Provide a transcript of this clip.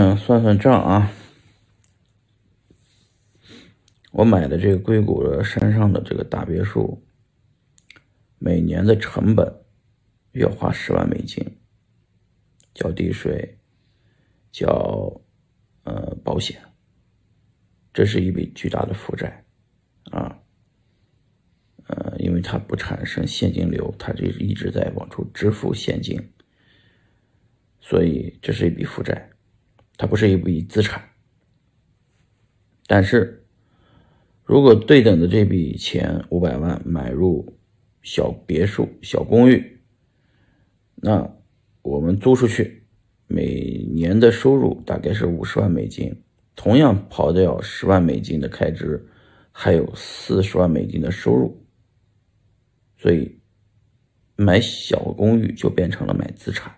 们算算账啊，我买的这个硅谷的山上的这个大别墅，每年的成本要花十万美金，交地税，交呃保险，这是一笔巨大的负债啊，呃，因为它不产生现金流，它就一直在往出支付现金，所以这是一笔负债。它不是一笔资产，但是如果对等的这笔钱五百万买入小别墅、小公寓，那我们租出去，每年的收入大概是五十万美金，同样刨掉十万美金的开支，还有四十万美金的收入，所以买小公寓就变成了买资产。